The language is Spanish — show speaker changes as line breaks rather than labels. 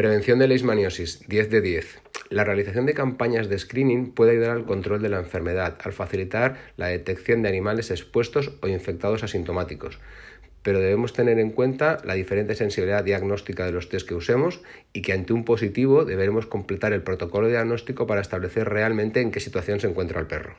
Prevención de leishmaniosis, 10 de 10. La realización de campañas de screening puede ayudar al control de la enfermedad, al facilitar la detección de animales expuestos o infectados asintomáticos. Pero debemos tener en cuenta la diferente sensibilidad diagnóstica de los test que usemos y que ante un positivo deberemos completar el protocolo diagnóstico para establecer realmente en qué situación se encuentra el perro.